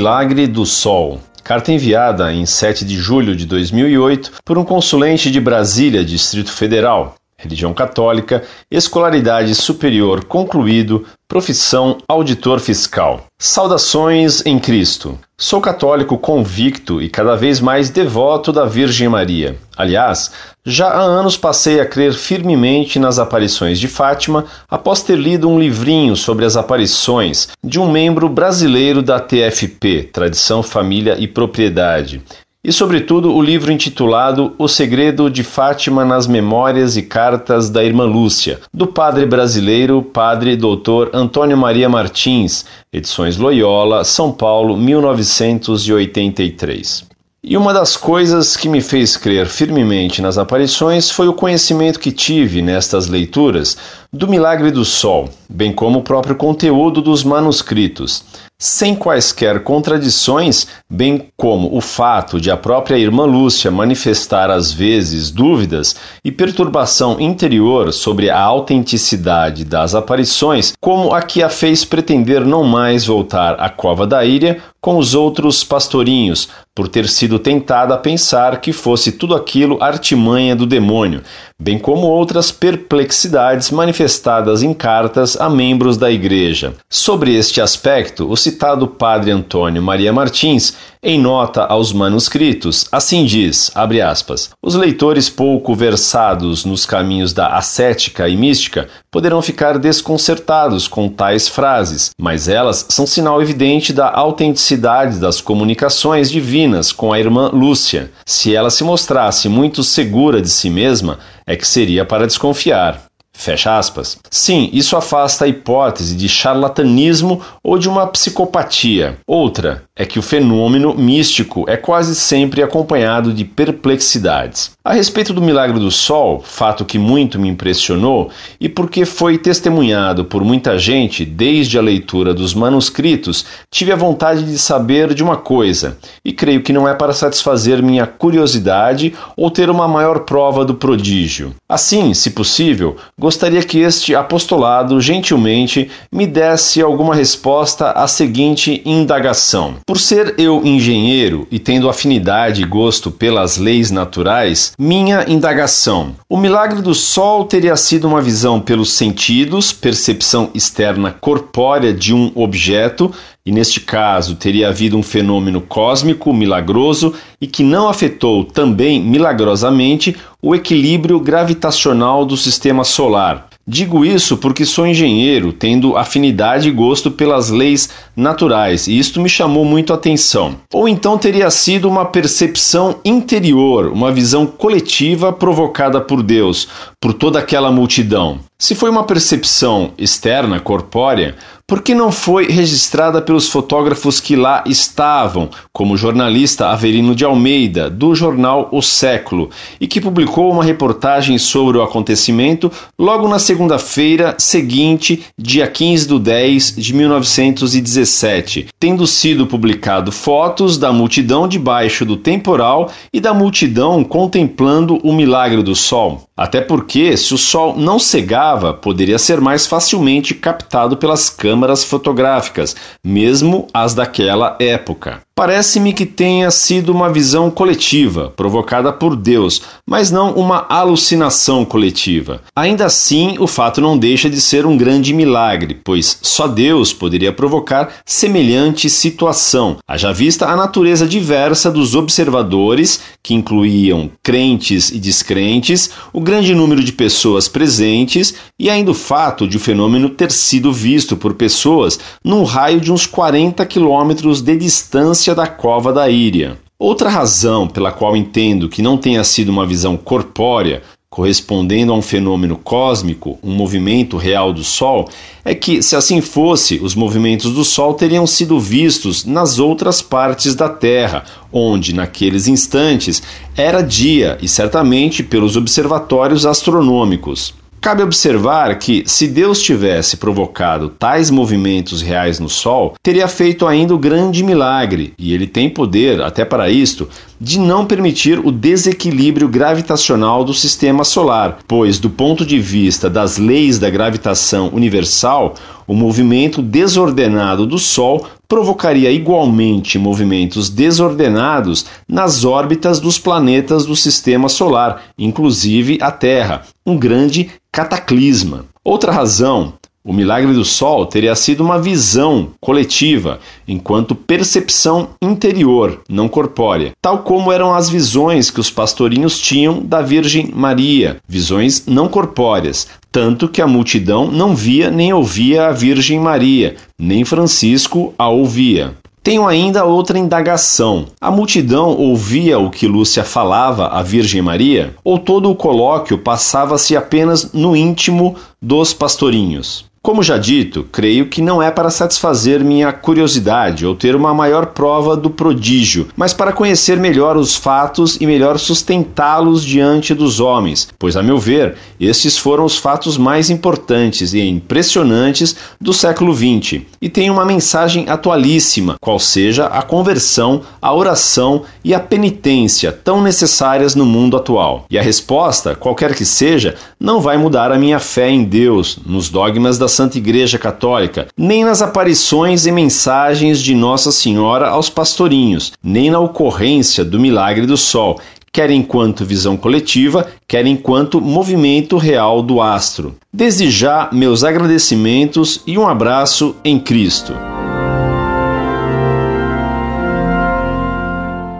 milagre do Sol. Carta enviada em 7 de julho de 2008 por um consulente de Brasília, Distrito Federal. Religião católica, escolaridade superior concluído, profissão auditor fiscal. Saudações em Cristo. Sou católico convicto e cada vez mais devoto da Virgem Maria. Aliás, já há anos passei a crer firmemente nas aparições de Fátima após ter lido um livrinho sobre as aparições de um membro brasileiro da TFP, Tradição, Família e Propriedade. E, sobretudo, o livro intitulado O Segredo de Fátima nas Memórias e Cartas da Irmã Lúcia, do padre brasileiro, padre doutor Antônio Maria Martins, edições Loyola, São Paulo, 1983. E uma das coisas que me fez crer firmemente nas aparições foi o conhecimento que tive nestas leituras do milagre do sol, bem como o próprio conteúdo dos manuscritos. Sem quaisquer contradições, bem como o fato de a própria irmã Lúcia manifestar às vezes dúvidas e perturbação interior sobre a autenticidade das aparições, como a que a fez pretender não mais voltar à cova da Íria com os outros pastorinhos, por ter sido tentada a pensar que fosse tudo aquilo artimanha do demônio, bem como outras perplexidades manifestadas em cartas a membros da Igreja. Sobre este aspecto, o citado padre Antônio Maria Martins, em nota aos manuscritos, assim diz, aspas, os leitores pouco versados nos caminhos da ascética e mística poderão ficar desconcertados com tais frases, mas elas são sinal evidente da autenticidade das comunicações divinas com a irmã Lúcia. Se ela se mostrasse muito segura de si mesma, é que seria para desconfiar. Fecha aspas. Sim, isso afasta a hipótese de charlatanismo ou de uma psicopatia. Outra é que o fenômeno místico é quase sempre acompanhado de perplexidades. A respeito do milagre do sol, fato que muito me impressionou e porque foi testemunhado por muita gente desde a leitura dos manuscritos, tive a vontade de saber de uma coisa, e creio que não é para satisfazer minha curiosidade ou ter uma maior prova do prodígio. Assim, se possível, gostaria que este apostolado gentilmente me desse alguma resposta à seguinte indagação. Por ser eu engenheiro e tendo afinidade e gosto pelas leis naturais, minha indagação: o milagre do sol teria sido uma visão pelos sentidos, percepção externa corpórea de um objeto, e neste caso teria havido um fenômeno cósmico milagroso e que não afetou também milagrosamente o equilíbrio gravitacional do sistema solar. Digo isso porque sou engenheiro, tendo afinidade e gosto pelas leis naturais, e isto me chamou muito a atenção. Ou então teria sido uma percepção interior, uma visão coletiva provocada por Deus, por toda aquela multidão. Se foi uma percepção externa, corpórea, por que não foi registrada pelos fotógrafos que lá estavam, como o jornalista Averino de Almeida, do jornal O Século, e que publicou uma reportagem sobre o acontecimento logo na segunda-feira seguinte, dia 15 de 10 de 1917, tendo sido publicado fotos da multidão debaixo do temporal e da multidão contemplando o milagre do sol. Até porque, se o sol não cegava, poderia ser mais facilmente captado pelas câmaras fotográficas, mesmo as daquela época. Parece-me que tenha sido uma visão coletiva, provocada por Deus, mas não uma alucinação coletiva. Ainda assim, o fato não deixa de ser um grande milagre, pois só Deus poderia provocar semelhante situação, haja vista a natureza diversa dos observadores, que incluíam crentes e descrentes, o grande número de pessoas presentes e ainda o fato de o fenômeno ter sido visto por pessoas num raio de uns 40 quilômetros de distância da cova da Íria. Outra razão pela qual entendo que não tenha sido uma visão corpórea, correspondendo a um fenômeno cósmico, um movimento real do Sol, é que, se assim fosse, os movimentos do Sol teriam sido vistos nas outras partes da Terra, onde, naqueles instantes, era dia e certamente pelos observatórios astronômicos. Cabe observar que, se Deus tivesse provocado tais movimentos reais no Sol, teria feito ainda o grande milagre, e ele tem poder, até para isto, de não permitir o desequilíbrio gravitacional do sistema solar, pois, do ponto de vista das leis da gravitação universal, o movimento desordenado do Sol provocaria igualmente movimentos desordenados nas órbitas dos planetas do sistema solar, inclusive a Terra, um grande cataclisma. Outra razão o milagre do sol teria sido uma visão coletiva, enquanto percepção interior, não corpórea, tal como eram as visões que os pastorinhos tinham da Virgem Maria, visões não corpóreas, tanto que a multidão não via nem ouvia a Virgem Maria, nem Francisco a ouvia. Tenho ainda outra indagação. A multidão ouvia o que Lúcia falava à Virgem Maria? Ou todo o colóquio passava-se apenas no íntimo dos pastorinhos? Como já dito, creio que não é para satisfazer minha curiosidade ou ter uma maior prova do prodígio, mas para conhecer melhor os fatos e melhor sustentá-los diante dos homens, pois, a meu ver, estes foram os fatos mais importantes e impressionantes do século XX e têm uma mensagem atualíssima, qual seja a conversão, a oração e a penitência tão necessárias no mundo atual. E a resposta, qualquer que seja, não vai mudar a minha fé em Deus, nos dogmas da Santa Igreja Católica, nem nas aparições e mensagens de Nossa Senhora aos pastorinhos, nem na ocorrência do milagre do sol, quer enquanto visão coletiva, quer enquanto movimento real do astro. Desde já, meus agradecimentos e um abraço em Cristo.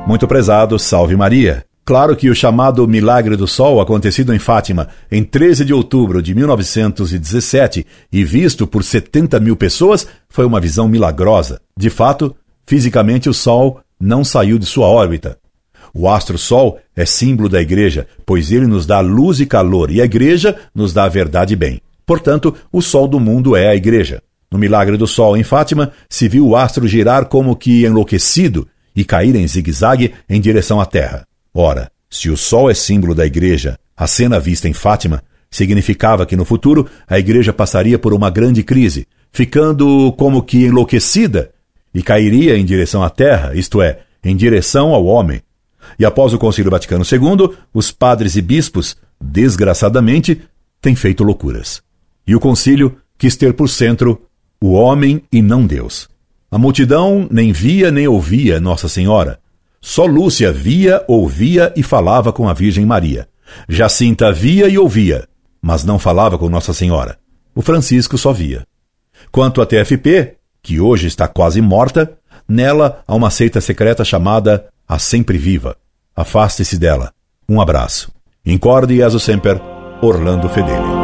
Muito prezado, salve Maria. Claro que o chamado Milagre do Sol, acontecido em Fátima em 13 de outubro de 1917 e visto por 70 mil pessoas, foi uma visão milagrosa. De fato, fisicamente o Sol não saiu de sua órbita. O astro-sol é símbolo da igreja, pois ele nos dá luz e calor, e a igreja nos dá a verdade e bem. Portanto, o sol do mundo é a igreja. No milagre do sol em Fátima, se viu o astro girar como que enlouquecido e cair em zigue-zague em direção à terra. Ora, se o Sol é símbolo da Igreja, a cena vista em Fátima significava que no futuro a Igreja passaria por uma grande crise, ficando como que enlouquecida e cairia em direção à Terra, isto é, em direção ao homem. E após o Concílio Vaticano II, os padres e bispos, desgraçadamente, têm feito loucuras. E o concílio quis ter por centro o homem e não Deus. A multidão nem via nem ouvia Nossa Senhora, só Lúcia via, ouvia e falava com a Virgem Maria. Jacinta via e ouvia, mas não falava com Nossa Senhora. O Francisco só via. Quanto à TFP, que hoje está quase morta, nela há uma seita secreta chamada A Sempre Viva. Afaste-se dela. Um abraço. Incorde e sempre, Orlando Fedeli.